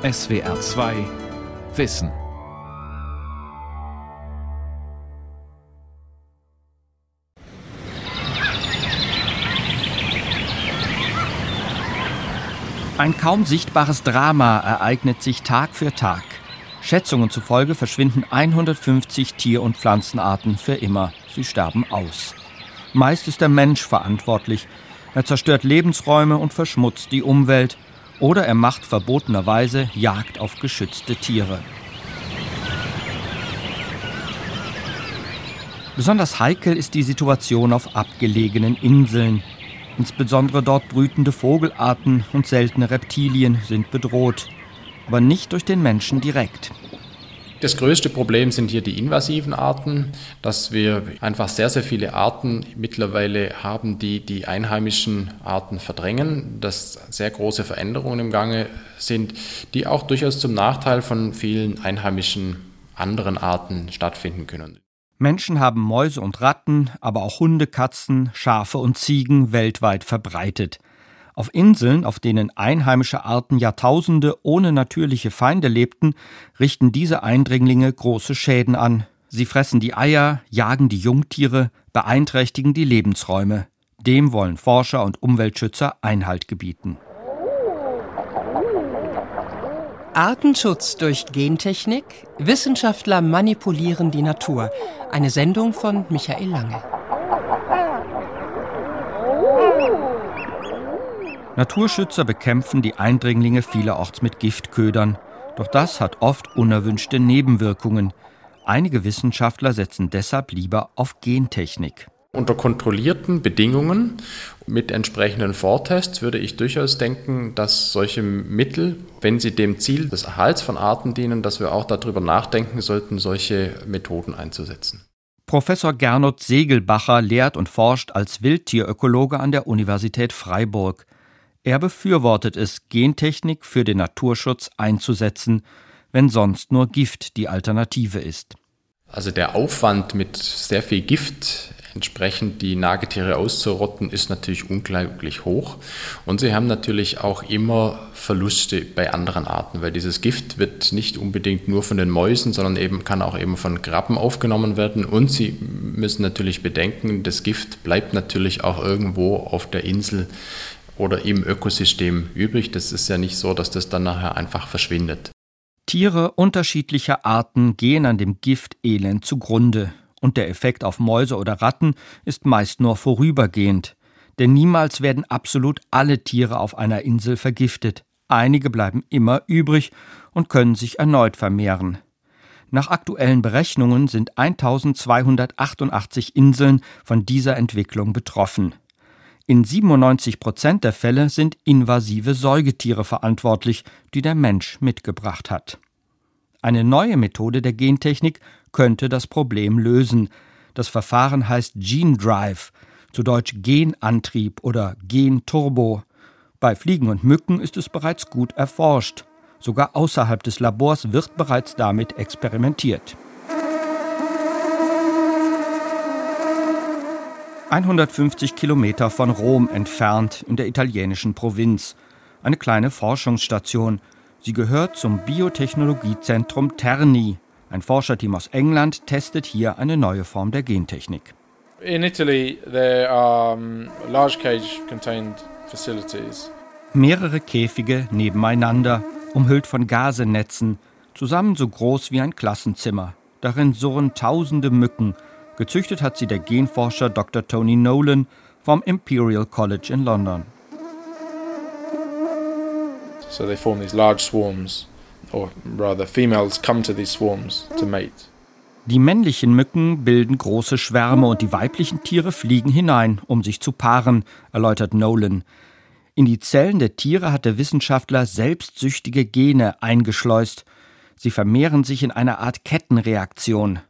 SWR 2 Wissen. Ein kaum sichtbares Drama ereignet sich Tag für Tag. Schätzungen zufolge verschwinden 150 Tier- und Pflanzenarten für immer. Sie sterben aus. Meist ist der Mensch verantwortlich. Er zerstört Lebensräume und verschmutzt die Umwelt. Oder er macht verbotenerweise Jagd auf geschützte Tiere. Besonders heikel ist die Situation auf abgelegenen Inseln. Insbesondere dort brütende Vogelarten und seltene Reptilien sind bedroht aber nicht durch den Menschen direkt. Das größte Problem sind hier die invasiven Arten, dass wir einfach sehr, sehr viele Arten mittlerweile haben, die die einheimischen Arten verdrängen, dass sehr große Veränderungen im Gange sind, die auch durchaus zum Nachteil von vielen einheimischen anderen Arten stattfinden können. Menschen haben Mäuse und Ratten, aber auch Hunde, Katzen, Schafe und Ziegen weltweit verbreitet. Auf Inseln, auf denen einheimische Arten Jahrtausende ohne natürliche Feinde lebten, richten diese Eindringlinge große Schäden an. Sie fressen die Eier, jagen die Jungtiere, beeinträchtigen die Lebensräume. Dem wollen Forscher und Umweltschützer Einhalt gebieten. Artenschutz durch Gentechnik. Wissenschaftler manipulieren die Natur. Eine Sendung von Michael Lange. Naturschützer bekämpfen die Eindringlinge vielerorts mit Giftködern. Doch das hat oft unerwünschte Nebenwirkungen. Einige Wissenschaftler setzen deshalb lieber auf Gentechnik. Unter kontrollierten Bedingungen mit entsprechenden Vortests würde ich durchaus denken, dass solche Mittel, wenn sie dem Ziel des Erhalts von Arten dienen, dass wir auch darüber nachdenken sollten, solche Methoden einzusetzen. Professor Gernot Segelbacher lehrt und forscht als Wildtierökologe an der Universität Freiburg. Er befürwortet es, Gentechnik für den Naturschutz einzusetzen, wenn sonst nur Gift die Alternative ist. Also der Aufwand mit sehr viel Gift entsprechend die Nagetiere auszurotten, ist natürlich unglaublich hoch. Und sie haben natürlich auch immer Verluste bei anderen Arten, weil dieses Gift wird nicht unbedingt nur von den Mäusen, sondern eben kann auch eben von Krabben aufgenommen werden. Und sie müssen natürlich bedenken, das Gift bleibt natürlich auch irgendwo auf der Insel oder im Ökosystem übrig. Das ist ja nicht so, dass das dann nachher einfach verschwindet. Tiere unterschiedlicher Arten gehen an dem Gift elend zugrunde, und der Effekt auf Mäuse oder Ratten ist meist nur vorübergehend. Denn niemals werden absolut alle Tiere auf einer Insel vergiftet. Einige bleiben immer übrig und können sich erneut vermehren. Nach aktuellen Berechnungen sind 1288 Inseln von dieser Entwicklung betroffen. In 97 Prozent der Fälle sind invasive Säugetiere verantwortlich, die der Mensch mitgebracht hat. Eine neue Methode der Gentechnik könnte das Problem lösen. Das Verfahren heißt Gene Drive, zu Deutsch Genantrieb oder Genturbo. Bei Fliegen und Mücken ist es bereits gut erforscht. Sogar außerhalb des Labors wird bereits damit experimentiert. 150 Kilometer von Rom entfernt in der italienischen Provinz. Eine kleine Forschungsstation. Sie gehört zum Biotechnologiezentrum Terni. Ein Forscherteam aus England testet hier eine neue Form der Gentechnik. In Italy there are large cage contained facilities. Mehrere Käfige nebeneinander, umhüllt von Gasenetzen, zusammen so groß wie ein Klassenzimmer. Darin surren tausende Mücken, Gezüchtet hat sie der Genforscher Dr. Tony Nolan vom Imperial College in London. So they form these large swarms, or rather females come to these swarms to mate. Die männlichen Mücken bilden große Schwärme und die weiblichen Tiere fliegen hinein, um sich zu paaren, erläutert Nolan. In die Zellen der Tiere hat der Wissenschaftler selbstsüchtige Gene eingeschleust. Sie vermehren sich in einer Art Kettenreaktion.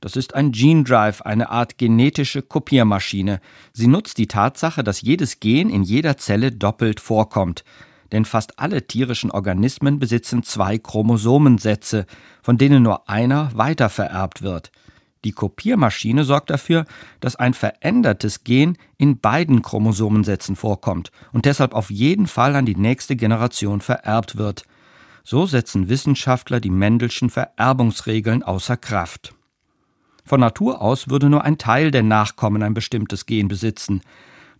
Das ist ein Gene Drive, eine Art genetische Kopiermaschine. Sie nutzt die Tatsache, dass jedes Gen in jeder Zelle doppelt vorkommt. Denn fast alle tierischen Organismen besitzen zwei Chromosomensätze, von denen nur einer weitervererbt wird. Die Kopiermaschine sorgt dafür, dass ein verändertes Gen in beiden Chromosomensätzen vorkommt und deshalb auf jeden Fall an die nächste Generation vererbt wird. So setzen Wissenschaftler die Mendelschen Vererbungsregeln außer Kraft. Von Natur aus würde nur ein Teil der Nachkommen ein bestimmtes Gen besitzen.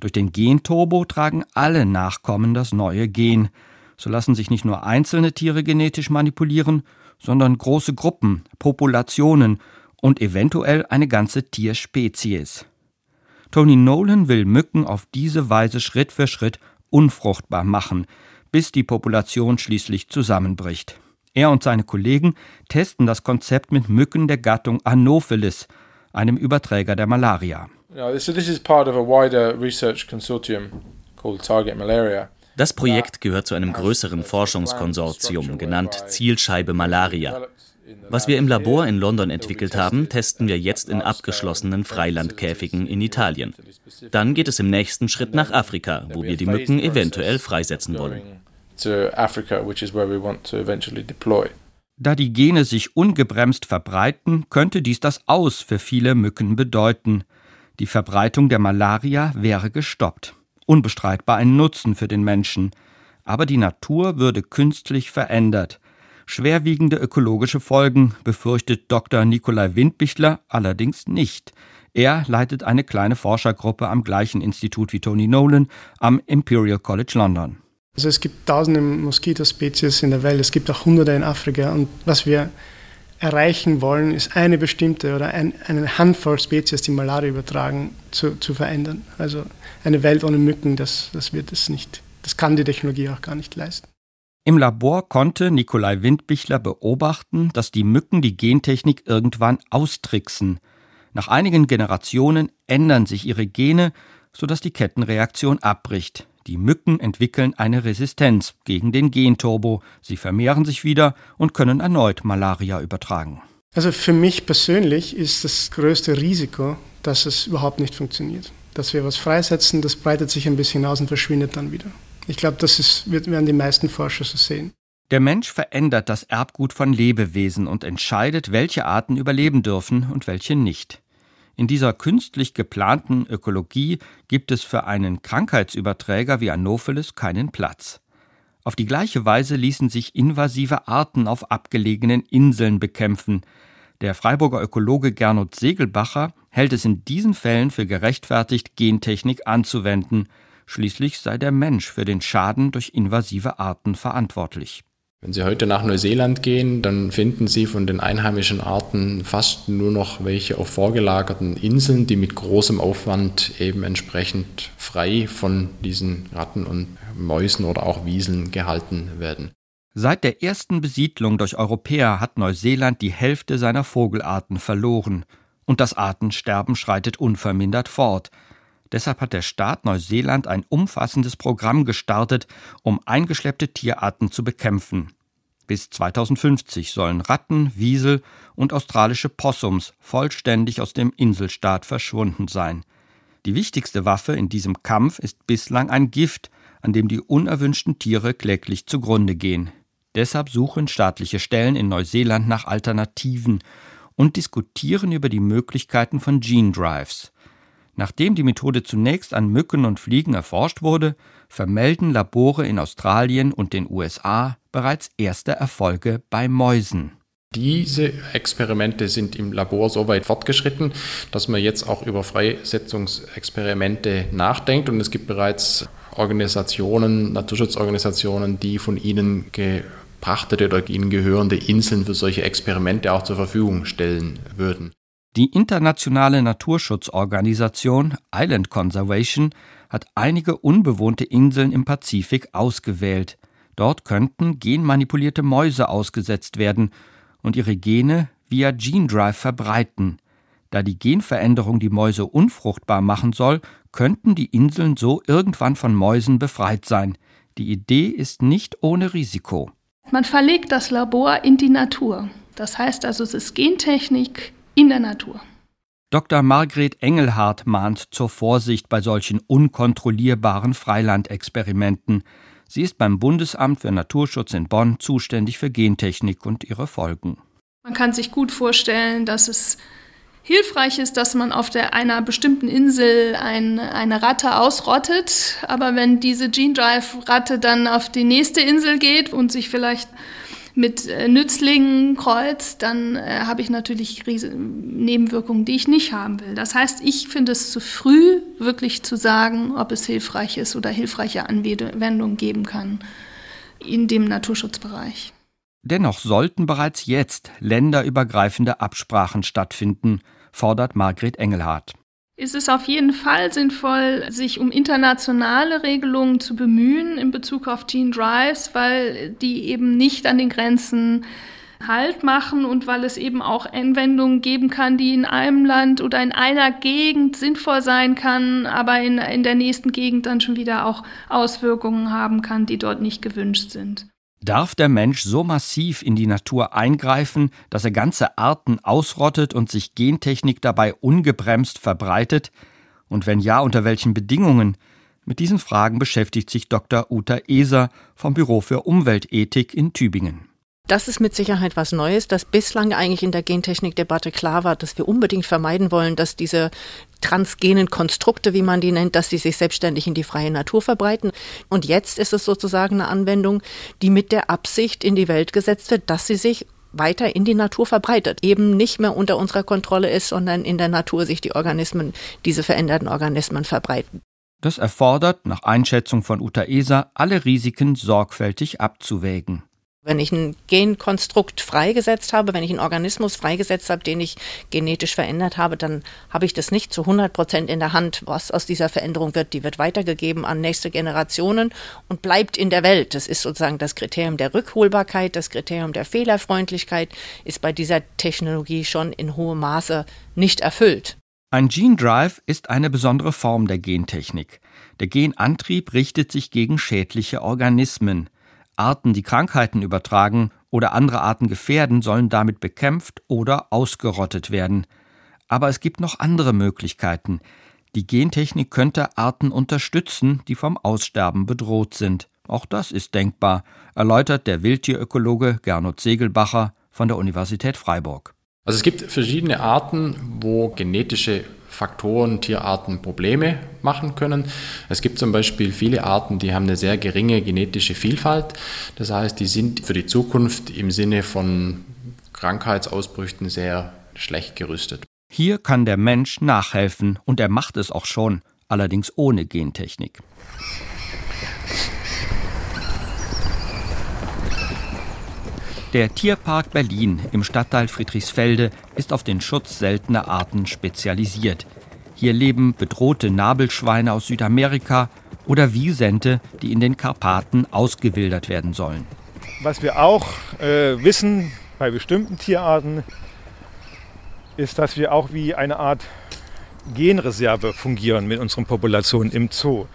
Durch den Genturbo tragen alle Nachkommen das neue Gen. So lassen sich nicht nur einzelne Tiere genetisch manipulieren, sondern große Gruppen, Populationen und eventuell eine ganze Tierspezies. Tony Nolan will Mücken auf diese Weise Schritt für Schritt unfruchtbar machen, bis die Population schließlich zusammenbricht. Er und seine Kollegen testen das Konzept mit Mücken der Gattung Anopheles, einem Überträger der Malaria. Das Projekt gehört zu einem größeren Forschungskonsortium, genannt Zielscheibe Malaria. Was wir im Labor in London entwickelt haben, testen wir jetzt in abgeschlossenen Freilandkäfigen in Italien. Dann geht es im nächsten Schritt nach Afrika, wo wir die Mücken eventuell freisetzen wollen. Da die Gene sich ungebremst verbreiten, könnte dies das Aus für viele Mücken bedeuten. Die Verbreitung der Malaria wäre gestoppt. Unbestreitbar ein Nutzen für den Menschen. Aber die Natur würde künstlich verändert. Schwerwiegende ökologische Folgen befürchtet Dr. Nikolai Windbichler allerdings nicht. Er leitet eine kleine Forschergruppe am gleichen Institut wie Tony Nolan am Imperial College London. Also es gibt tausende Moskitospezies in der Welt, es gibt auch hunderte in Afrika und was wir erreichen wollen, ist eine bestimmte oder ein, eine Handvoll Spezies, die Malaria übertragen, zu, zu verändern. Also eine Welt ohne Mücken, das, das wird es nicht. Das kann die Technologie auch gar nicht leisten. Im Labor konnte Nikolai Windbichler beobachten, dass die Mücken die Gentechnik irgendwann austricksen. Nach einigen Generationen ändern sich ihre Gene, sodass die Kettenreaktion abbricht. Die Mücken entwickeln eine Resistenz gegen den Genturbo, sie vermehren sich wieder und können erneut Malaria übertragen. Also für mich persönlich ist das größte Risiko, dass es überhaupt nicht funktioniert. Dass wir was freisetzen, das breitet sich ein bisschen aus und verschwindet dann wieder. Ich glaube, das ist, werden die meisten Forscher so sehen. Der Mensch verändert das Erbgut von Lebewesen und entscheidet, welche Arten überleben dürfen und welche nicht. In dieser künstlich geplanten Ökologie gibt es für einen Krankheitsüberträger wie Anopheles keinen Platz. Auf die gleiche Weise ließen sich invasive Arten auf abgelegenen Inseln bekämpfen. Der Freiburger Ökologe Gernot Segelbacher hält es in diesen Fällen für gerechtfertigt, Gentechnik anzuwenden. Schließlich sei der Mensch für den Schaden durch invasive Arten verantwortlich. Wenn Sie heute nach Neuseeland gehen, dann finden Sie von den einheimischen Arten fast nur noch welche auf vorgelagerten Inseln, die mit großem Aufwand eben entsprechend frei von diesen Ratten und Mäusen oder auch Wieseln gehalten werden. Seit der ersten Besiedlung durch Europäer hat Neuseeland die Hälfte seiner Vogelarten verloren. Und das Artensterben schreitet unvermindert fort. Deshalb hat der Staat Neuseeland ein umfassendes Programm gestartet, um eingeschleppte Tierarten zu bekämpfen. Bis 2050 sollen Ratten, Wiesel und australische Possums vollständig aus dem Inselstaat verschwunden sein. Die wichtigste Waffe in diesem Kampf ist bislang ein Gift, an dem die unerwünschten Tiere kläglich zugrunde gehen. Deshalb suchen staatliche Stellen in Neuseeland nach Alternativen und diskutieren über die Möglichkeiten von Gene Drives. Nachdem die Methode zunächst an Mücken und Fliegen erforscht wurde, vermelden Labore in Australien und den USA bereits erste Erfolge bei Mäusen. Diese Experimente sind im Labor so weit fortgeschritten, dass man jetzt auch über Freisetzungsexperimente nachdenkt und es gibt bereits Organisationen, Naturschutzorganisationen, die von ihnen gepachtete oder ihnen gehörende Inseln für solche Experimente auch zur Verfügung stellen würden. Die internationale Naturschutzorganisation Island Conservation hat einige unbewohnte Inseln im Pazifik ausgewählt. Dort könnten genmanipulierte Mäuse ausgesetzt werden und ihre Gene via Gene Drive verbreiten. Da die Genveränderung die Mäuse unfruchtbar machen soll, könnten die Inseln so irgendwann von Mäusen befreit sein. Die Idee ist nicht ohne Risiko. Man verlegt das Labor in die Natur. Das heißt also, es ist Gentechnik in der Natur. Dr. Margret Engelhardt mahnt zur Vorsicht bei solchen unkontrollierbaren Freilandexperimenten. Sie ist beim Bundesamt für Naturschutz in Bonn zuständig für Gentechnik und ihre Folgen. Man kann sich gut vorstellen, dass es hilfreich ist, dass man auf der, einer bestimmten Insel ein, eine Ratte ausrottet. Aber wenn diese Gene Drive Ratte dann auf die nächste Insel geht und sich vielleicht mit äh, Nützlingen kreuzt, dann äh, habe ich natürlich Nebenwirkungen, die ich nicht haben will. Das heißt, ich finde es zu früh, wirklich zu sagen, ob es hilfreich ist oder hilfreiche Anwendungen geben kann in dem Naturschutzbereich. Dennoch sollten bereits jetzt länderübergreifende Absprachen stattfinden, fordert Margret Engelhardt. Es ist auf jeden Fall sinnvoll, sich um internationale Regelungen zu bemühen in Bezug auf Gene Drives, weil die eben nicht an den Grenzen Halt machen und weil es eben auch Anwendungen geben kann, die in einem Land oder in einer Gegend sinnvoll sein kann, aber in, in der nächsten Gegend dann schon wieder auch Auswirkungen haben kann, die dort nicht gewünscht sind. Darf der Mensch so massiv in die Natur eingreifen, dass er ganze Arten ausrottet und sich Gentechnik dabei ungebremst verbreitet? Und wenn ja, unter welchen Bedingungen? Mit diesen Fragen beschäftigt sich Dr. Uta Eser vom Büro für Umweltethik in Tübingen. Das ist mit Sicherheit was Neues, das bislang eigentlich in der Gentechnikdebatte klar war, dass wir unbedingt vermeiden wollen, dass diese transgenen Konstrukte, wie man die nennt, dass sie sich selbstständig in die freie Natur verbreiten. Und jetzt ist es sozusagen eine Anwendung, die mit der Absicht in die Welt gesetzt wird, dass sie sich weiter in die Natur verbreitet, eben nicht mehr unter unserer Kontrolle ist, sondern in der Natur sich die Organismen, diese veränderten Organismen verbreiten. Das erfordert, nach Einschätzung von Uta Eser, alle Risiken sorgfältig abzuwägen. Wenn ich ein Genkonstrukt freigesetzt habe, wenn ich einen Organismus freigesetzt habe, den ich genetisch verändert habe, dann habe ich das nicht zu 100 Prozent in der Hand, was aus dieser Veränderung wird. Die wird weitergegeben an nächste Generationen und bleibt in der Welt. Das ist sozusagen das Kriterium der Rückholbarkeit, das Kriterium der Fehlerfreundlichkeit ist bei dieser Technologie schon in hohem Maße nicht erfüllt. Ein Gene Drive ist eine besondere Form der Gentechnik. Der Genantrieb richtet sich gegen schädliche Organismen. Arten, die Krankheiten übertragen oder andere Arten gefährden, sollen damit bekämpft oder ausgerottet werden. Aber es gibt noch andere Möglichkeiten. Die Gentechnik könnte Arten unterstützen, die vom Aussterben bedroht sind. Auch das ist denkbar, erläutert der Wildtierökologe Gernot Segelbacher von der Universität Freiburg. Also es gibt verschiedene Arten, wo genetische Faktoren, Tierarten Probleme machen können. Es gibt zum Beispiel viele Arten, die haben eine sehr geringe genetische Vielfalt. Das heißt, die sind für die Zukunft im Sinne von Krankheitsausbrüchen sehr schlecht gerüstet. Hier kann der Mensch nachhelfen und er macht es auch schon, allerdings ohne Gentechnik. Der Tierpark Berlin im Stadtteil Friedrichsfelde ist auf den Schutz seltener Arten spezialisiert. Hier leben bedrohte Nabelschweine aus Südamerika oder Wiesente, die in den Karpaten ausgewildert werden sollen. Was wir auch äh, wissen bei bestimmten Tierarten, ist, dass wir auch wie eine Art Genreserve fungieren mit unseren Populationen im Zoo.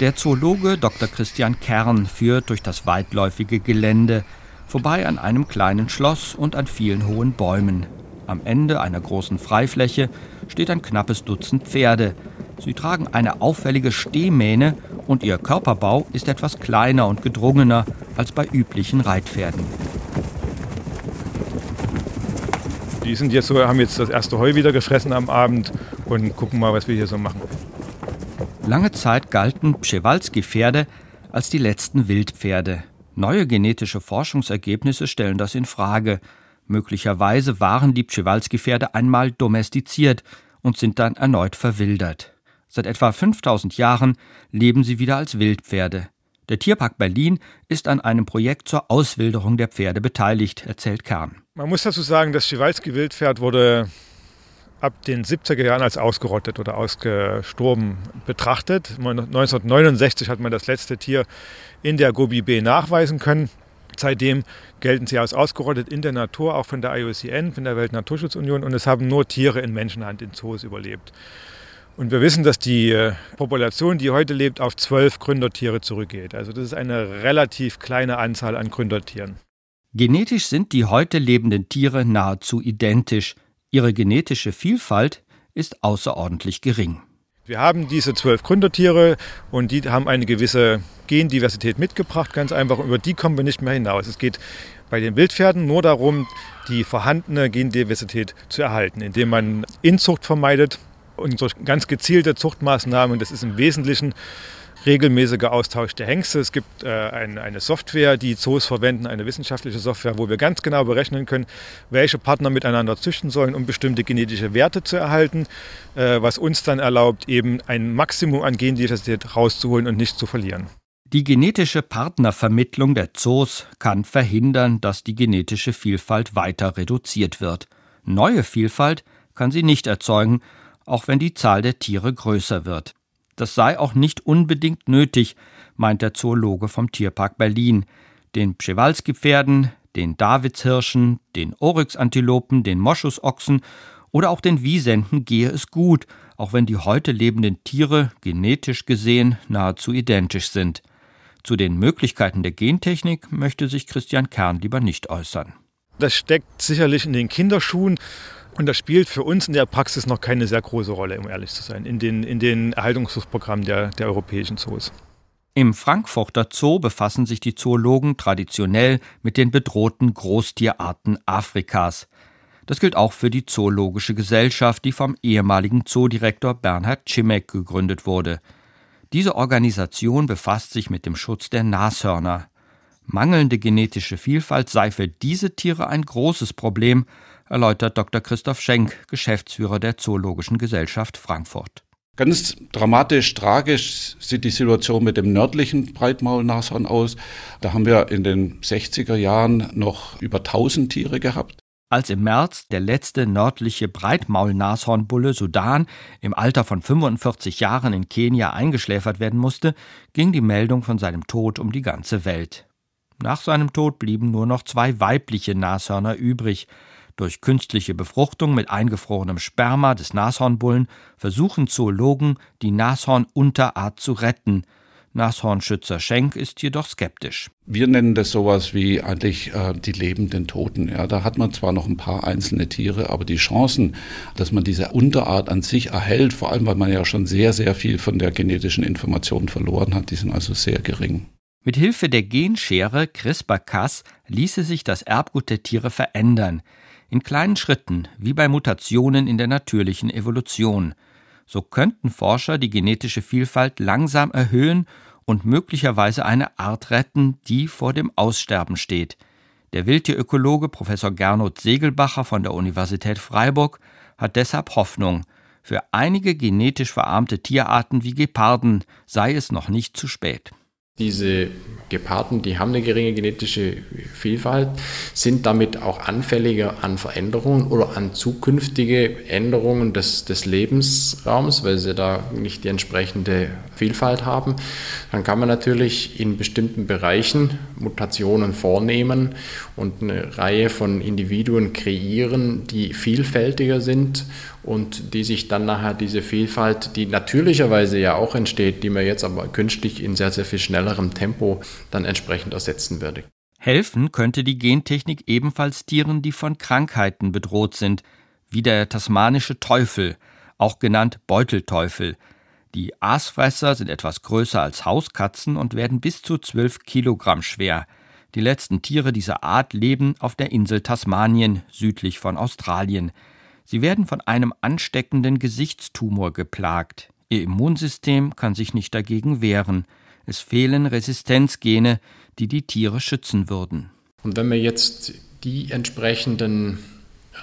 Der Zoologe Dr. Christian Kern führt durch das weitläufige Gelände vorbei an einem kleinen Schloss und an vielen hohen Bäumen. Am Ende einer großen Freifläche steht ein knappes Dutzend Pferde. Sie tragen eine auffällige Stehmähne und ihr Körperbau ist etwas kleiner und gedrungener als bei üblichen Reitpferden. Die sind jetzt so, haben jetzt das erste Heu wieder gefressen am Abend und gucken mal, was wir hier so machen. Lange Zeit galten Pschewalski-Pferde als die letzten Wildpferde. Neue genetische Forschungsergebnisse stellen das in Frage. Möglicherweise waren die Pschewalski-Pferde einmal domestiziert und sind dann erneut verwildert. Seit etwa 5000 Jahren leben sie wieder als Wildpferde. Der Tierpark Berlin ist an einem Projekt zur Auswilderung der Pferde beteiligt, erzählt Kern. Man muss dazu sagen, das Pschewalski-Wildpferd wurde ab den 70er Jahren als ausgerottet oder ausgestorben betrachtet. 1969 hat man das letzte Tier in der Gobi B nachweisen können. Seitdem gelten sie als ausgerottet in der Natur, auch von der IUCN, von der Weltnaturschutzunion, und es haben nur Tiere in Menschenhand in Zoos überlebt. Und wir wissen, dass die äh, Population, die heute lebt, auf zwölf Gründertiere zurückgeht. Also das ist eine relativ kleine Anzahl an Gründertieren. Genetisch sind die heute lebenden Tiere nahezu identisch. Ihre genetische Vielfalt ist außerordentlich gering. Wir haben diese zwölf Gründertiere und die haben eine gewisse Gendiversität mitgebracht, ganz einfach. Über die kommen wir nicht mehr hinaus. Es geht bei den Wildpferden nur darum, die vorhandene Gendiversität zu erhalten, indem man Inzucht vermeidet und durch ganz gezielte Zuchtmaßnahmen, das ist im Wesentlichen regelmäßiger Austausch der Hengste. Es gibt äh, ein, eine Software, die Zoos verwenden, eine wissenschaftliche Software, wo wir ganz genau berechnen können, welche Partner miteinander züchten sollen, um bestimmte genetische Werte zu erhalten, äh, was uns dann erlaubt, eben ein Maximum an Gendiversität rauszuholen und nicht zu verlieren. Die genetische Partnervermittlung der Zoos kann verhindern, dass die genetische Vielfalt weiter reduziert wird. Neue Vielfalt kann sie nicht erzeugen, auch wenn die Zahl der Tiere größer wird. Das sei auch nicht unbedingt nötig, meint der Zoologe vom Tierpark Berlin. Den Pschewalski-Pferden, den Davidshirschen, den Oryx-Antilopen, den Moschusochsen oder auch den Wiesenten gehe es gut, auch wenn die heute lebenden Tiere genetisch gesehen nahezu identisch sind. Zu den Möglichkeiten der Gentechnik möchte sich Christian Kern lieber nicht äußern. Das steckt sicherlich in den Kinderschuhen und das spielt für uns in der Praxis noch keine sehr große Rolle, um ehrlich zu sein, in den, in den Erhaltungsprogrammen der, der europäischen Zoos. Im Frankfurter Zoo befassen sich die Zoologen traditionell mit den bedrohten Großtierarten Afrikas. Das gilt auch für die Zoologische Gesellschaft, die vom ehemaligen Zoodirektor Bernhard Cimek gegründet wurde. Diese Organisation befasst sich mit dem Schutz der Nashörner. Mangelnde genetische Vielfalt sei für diese Tiere ein großes Problem, erläutert Dr. Christoph Schenk, Geschäftsführer der Zoologischen Gesellschaft Frankfurt. Ganz dramatisch, tragisch sieht die Situation mit dem nördlichen Breitmaulnashorn aus. Da haben wir in den 60er Jahren noch über 1000 Tiere gehabt. Als im März der letzte nördliche Breitmaulnashornbulle Sudan im Alter von 45 Jahren in Kenia eingeschläfert werden musste, ging die Meldung von seinem Tod um die ganze Welt. Nach seinem Tod blieben nur noch zwei weibliche Nashörner übrig. Durch künstliche Befruchtung mit eingefrorenem Sperma des Nashornbullen versuchen Zoologen, die Nashornunterart zu retten. Nashornschützer Schenk ist jedoch skeptisch. Wir nennen das sowas wie eigentlich äh, die lebenden Toten. Ja, da hat man zwar noch ein paar einzelne Tiere, aber die Chancen, dass man diese Unterart an sich erhält, vor allem weil man ja schon sehr, sehr viel von der genetischen Information verloren hat, die sind also sehr gering. Mit Hilfe der Genschere CRISPR-Cas ließe sich das Erbgut der Tiere verändern in kleinen Schritten, wie bei Mutationen in der natürlichen Evolution. So könnten Forscher die genetische Vielfalt langsam erhöhen und möglicherweise eine Art retten, die vor dem Aussterben steht. Der Wildtierökologe Professor Gernot Segelbacher von der Universität Freiburg hat deshalb Hoffnung. Für einige genetisch verarmte Tierarten wie Geparden sei es noch nicht zu spät. Diese Geparden, die haben eine geringe genetische Vielfalt, sind damit auch anfälliger an Veränderungen oder an zukünftige Änderungen des, des Lebensraums, weil sie da nicht die entsprechende Vielfalt haben. Dann kann man natürlich in bestimmten Bereichen Mutationen vornehmen und eine Reihe von Individuen kreieren, die vielfältiger sind und die sich dann nachher diese Vielfalt, die natürlicherweise ja auch entsteht, die man jetzt aber künstlich in sehr, sehr viel schnellerem Tempo dann entsprechend ersetzen würde. Helfen könnte die Gentechnik ebenfalls Tieren, die von Krankheiten bedroht sind, wie der tasmanische Teufel, auch genannt Beutelteufel. Die Aasfresser sind etwas größer als Hauskatzen und werden bis zu 12 Kilogramm schwer. Die letzten Tiere dieser Art leben auf der Insel Tasmanien südlich von Australien. Sie werden von einem ansteckenden Gesichtstumor geplagt. Ihr Immunsystem kann sich nicht dagegen wehren. Es fehlen Resistenzgene, die die Tiere schützen würden. Und wenn wir jetzt die entsprechenden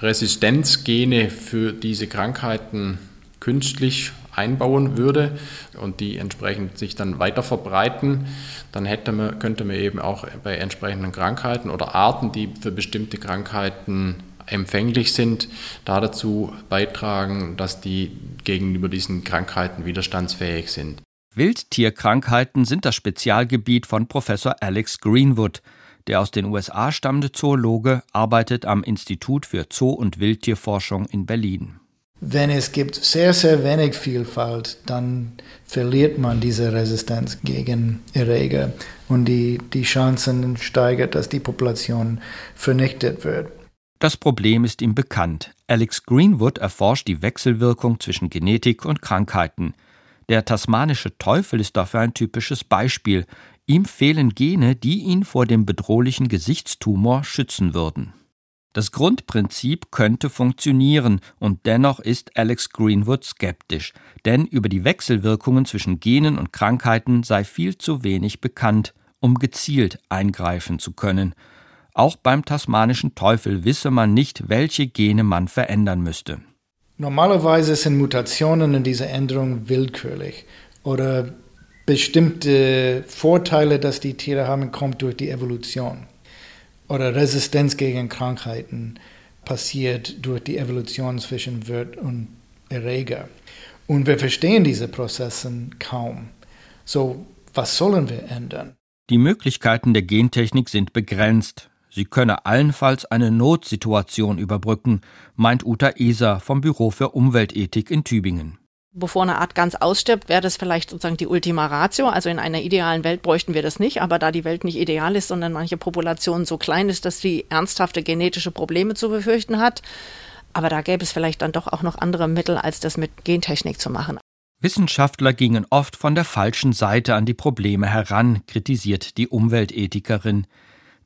Resistenzgene für diese Krankheiten künstlich einbauen würde und die entsprechend sich dann weiter verbreiten, dann hätte man, könnte man eben auch bei entsprechenden Krankheiten oder Arten, die für bestimmte Krankheiten empfänglich sind, da dazu beitragen, dass die gegenüber diesen Krankheiten widerstandsfähig sind. Wildtierkrankheiten sind das Spezialgebiet von Professor Alex Greenwood. Der aus den USA stammende Zoologe arbeitet am Institut für Zoo- und Wildtierforschung in Berlin. Wenn es gibt sehr, sehr wenig Vielfalt, dann verliert man diese Resistenz gegen Erreger und die, die Chancen steigert, dass die Population vernichtet wird. Das Problem ist ihm bekannt. Alex Greenwood erforscht die Wechselwirkung zwischen Genetik und Krankheiten. Der tasmanische Teufel ist dafür ein typisches Beispiel. Ihm fehlen Gene, die ihn vor dem bedrohlichen Gesichtstumor schützen würden. Das Grundprinzip könnte funktionieren, und dennoch ist Alex Greenwood skeptisch, denn über die Wechselwirkungen zwischen Genen und Krankheiten sei viel zu wenig bekannt, um gezielt eingreifen zu können. Auch beim tasmanischen Teufel wisse man nicht, welche Gene man verändern müsste. Normalerweise sind Mutationen in dieser Änderung willkürlich oder bestimmte Vorteile, dass die Tiere haben, kommt durch die Evolution oder Resistenz gegen Krankheiten passiert durch die Evolution zwischen Wirt und Erreger. Und wir verstehen diese Prozesse kaum. So, was sollen wir ändern? Die Möglichkeiten der Gentechnik sind begrenzt. Sie könne allenfalls eine Notsituation überbrücken, meint Uta Eser vom Büro für Umweltethik in Tübingen bevor eine Art ganz ausstirbt, wäre das vielleicht sozusagen die Ultima Ratio. Also in einer idealen Welt bräuchten wir das nicht, aber da die Welt nicht ideal ist, sondern manche Population so klein ist, dass sie ernsthafte genetische Probleme zu befürchten hat, aber da gäbe es vielleicht dann doch auch noch andere Mittel, als das mit Gentechnik zu machen. Wissenschaftler gingen oft von der falschen Seite an die Probleme heran, kritisiert die Umweltethikerin.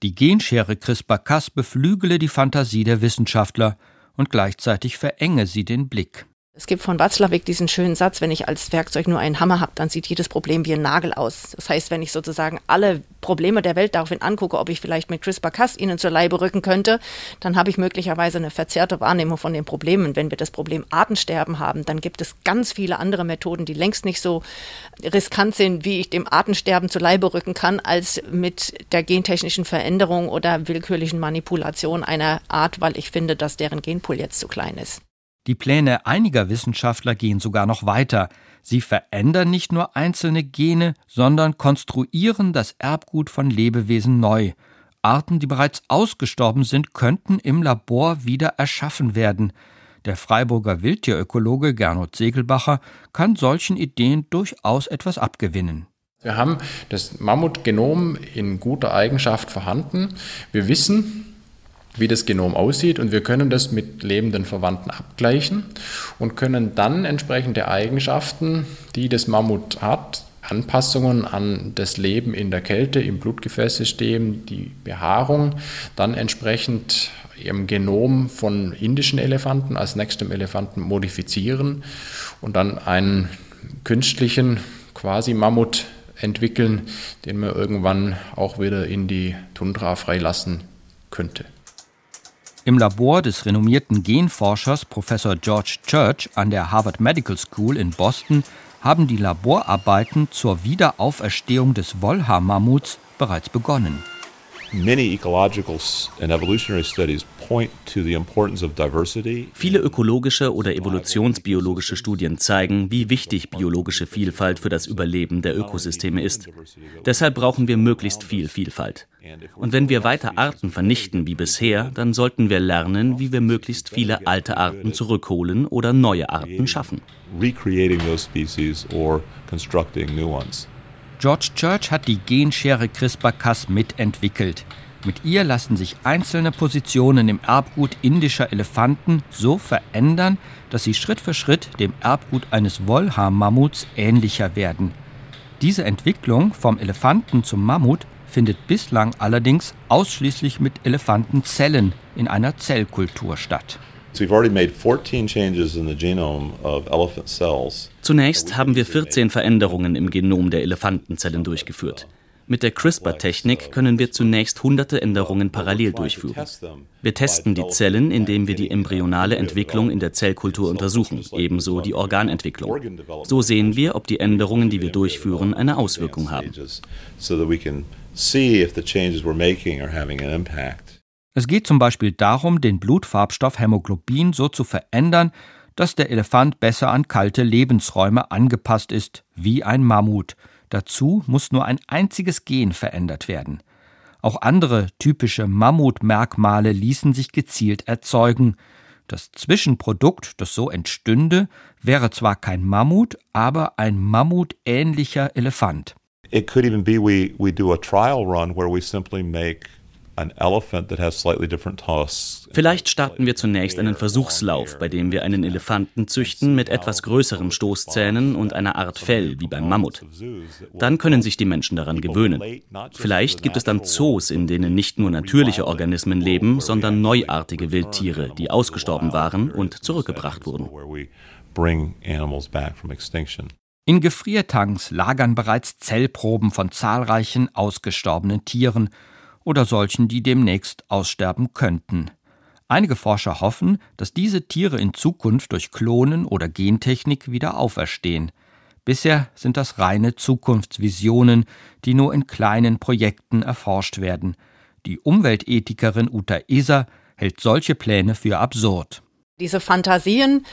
Die Genschere CRISPR-Cas beflügele die Fantasie der Wissenschaftler und gleichzeitig verenge sie den Blick. Es gibt von Watzlawick diesen schönen Satz, wenn ich als Werkzeug nur einen Hammer habe, dann sieht jedes Problem wie ein Nagel aus. Das heißt, wenn ich sozusagen alle Probleme der Welt daraufhin angucke, ob ich vielleicht mit CRISPR-Cas ihnen zur Leibe rücken könnte, dann habe ich möglicherweise eine verzerrte Wahrnehmung von den Problemen. Wenn wir das Problem Artensterben haben, dann gibt es ganz viele andere Methoden, die längst nicht so riskant sind, wie ich dem Artensterben zur Leibe rücken kann, als mit der gentechnischen Veränderung oder willkürlichen Manipulation einer Art, weil ich finde, dass deren Genpool jetzt zu klein ist. Die Pläne einiger Wissenschaftler gehen sogar noch weiter. Sie verändern nicht nur einzelne Gene, sondern konstruieren das Erbgut von Lebewesen neu. Arten, die bereits ausgestorben sind, könnten im Labor wieder erschaffen werden. Der Freiburger Wildtierökologe Gernot Segelbacher kann solchen Ideen durchaus etwas abgewinnen. Wir haben das Mammutgenom in guter Eigenschaft vorhanden. Wir wissen, wie das Genom aussieht und wir können das mit lebenden Verwandten abgleichen und können dann entsprechende Eigenschaften, die das Mammut hat, Anpassungen an das Leben in der Kälte, im Blutgefäßsystem, die Behaarung, dann entsprechend im Genom von indischen Elefanten als nächstem Elefanten modifizieren und dann einen künstlichen quasi Mammut entwickeln, den man irgendwann auch wieder in die Tundra freilassen könnte. Im Labor des renommierten Genforschers Professor George Church an der Harvard Medical School in Boston haben die Laborarbeiten zur Wiederauferstehung des Wollhaar-Mammuts bereits begonnen. Viele ökologische oder evolutionsbiologische Studien zeigen, wie wichtig biologische Vielfalt für das Überleben der Ökosysteme ist. Deshalb brauchen wir möglichst viel Vielfalt. Und wenn wir weiter Arten vernichten wie bisher, dann sollten wir lernen, wie wir möglichst viele alte Arten zurückholen oder neue Arten schaffen. George Church hat die Genschere CRISPR-Cas mitentwickelt. Mit ihr lassen sich einzelne Positionen im Erbgut indischer Elefanten so verändern, dass sie Schritt für Schritt dem Erbgut eines Wollhaar-Mammuts ähnlicher werden. Diese Entwicklung vom Elefanten zum Mammut findet bislang allerdings ausschließlich mit Elefantenzellen in einer Zellkultur statt. Zunächst haben wir 14 Veränderungen im Genom der Elefantenzellen durchgeführt. Mit der CRISPR-Technik können wir zunächst hunderte Änderungen parallel durchführen. Wir testen die Zellen, indem wir die embryonale Entwicklung in der Zellkultur untersuchen, ebenso die Organentwicklung. So sehen wir, ob die Änderungen, die wir durchführen, eine Auswirkung haben. Es geht zum Beispiel darum, den Blutfarbstoff Hämoglobin so zu verändern, dass der Elefant besser an kalte Lebensräume angepasst ist, wie ein Mammut. Dazu muss nur ein einziges Gen verändert werden. Auch andere typische Mammutmerkmale ließen sich gezielt erzeugen. Das Zwischenprodukt, das so entstünde, wäre zwar kein Mammut, aber ein mammutähnlicher Elefant. It could even be we, we do a trial run where we simply make Vielleicht starten wir zunächst einen Versuchslauf, bei dem wir einen Elefanten züchten mit etwas größeren Stoßzähnen und einer Art Fell wie beim Mammut. Dann können sich die Menschen daran gewöhnen. Vielleicht gibt es dann Zoos, in denen nicht nur natürliche Organismen leben, sondern neuartige Wildtiere, die ausgestorben waren und zurückgebracht wurden. In Gefriertanks lagern bereits Zellproben von zahlreichen ausgestorbenen Tieren oder solchen, die demnächst aussterben könnten. Einige Forscher hoffen, dass diese Tiere in Zukunft durch Klonen oder Gentechnik wieder auferstehen. Bisher sind das reine Zukunftsvisionen, die nur in kleinen Projekten erforscht werden. Die Umweltethikerin Uta Eser hält solche Pläne für absurd. Diese Fantasien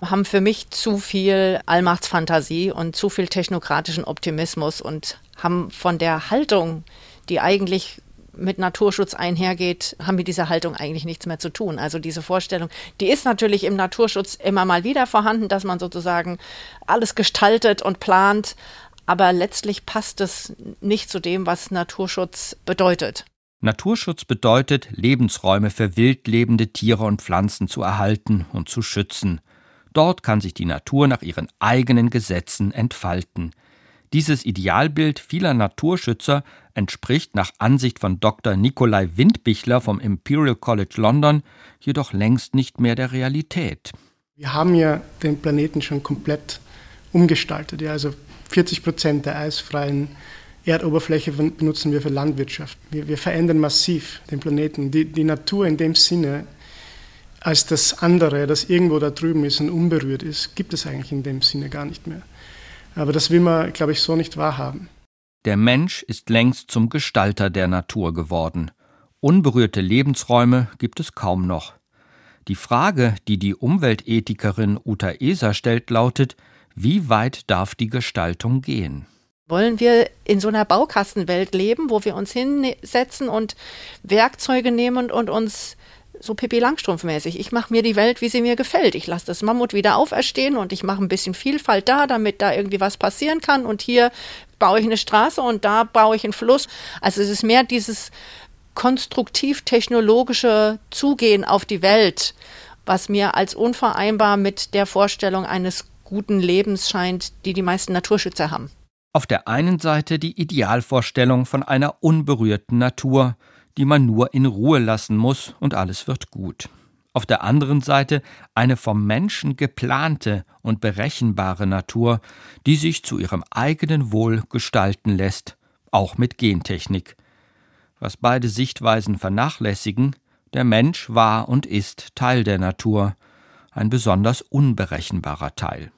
haben für mich zu viel Allmachtsfantasie und zu viel technokratischen Optimismus und haben von der Haltung, die eigentlich mit Naturschutz einhergeht, haben mit dieser Haltung eigentlich nichts mehr zu tun. Also diese Vorstellung, die ist natürlich im Naturschutz immer mal wieder vorhanden, dass man sozusagen alles gestaltet und plant, aber letztlich passt es nicht zu dem, was Naturschutz bedeutet. Naturschutz bedeutet, Lebensräume für wildlebende Tiere und Pflanzen zu erhalten und zu schützen. Dort kann sich die Natur nach ihren eigenen Gesetzen entfalten. Dieses Idealbild vieler Naturschützer entspricht nach Ansicht von Dr. Nikolai Windbichler vom Imperial College London jedoch längst nicht mehr der Realität. Wir haben ja den Planeten schon komplett umgestaltet. Ja, also 40 Prozent der eisfreien Erdoberfläche benutzen wir für Landwirtschaft. Wir, wir verändern massiv den Planeten. Die, die, Natur in dem Sinne als das andere, das irgendwo da drüben ist und unberührt ist, gibt es eigentlich in dem Sinne gar nicht mehr. Aber das will man, glaube ich, so nicht wahrhaben. Der Mensch ist längst zum Gestalter der Natur geworden. Unberührte Lebensräume gibt es kaum noch. Die Frage, die die Umweltethikerin Uta Eser stellt, lautet, wie weit darf die Gestaltung gehen? Wollen wir in so einer Baukastenwelt leben, wo wir uns hinsetzen und Werkzeuge nehmen und uns so Pippi Langstrumpf-mäßig. Ich mache mir die Welt, wie sie mir gefällt. Ich lasse das Mammut wieder auferstehen und ich mache ein bisschen Vielfalt da, damit da irgendwie was passieren kann. Und hier baue ich eine Straße und da baue ich einen Fluss. Also es ist mehr dieses konstruktiv-technologische Zugehen auf die Welt, was mir als unvereinbar mit der Vorstellung eines guten Lebens scheint, die die meisten Naturschützer haben. Auf der einen Seite die Idealvorstellung von einer unberührten Natur, die man nur in Ruhe lassen muss und alles wird gut. Auf der anderen Seite eine vom Menschen geplante und berechenbare Natur, die sich zu ihrem eigenen Wohl gestalten lässt, auch mit Gentechnik. Was beide Sichtweisen vernachlässigen, der Mensch war und ist Teil der Natur, ein besonders unberechenbarer Teil.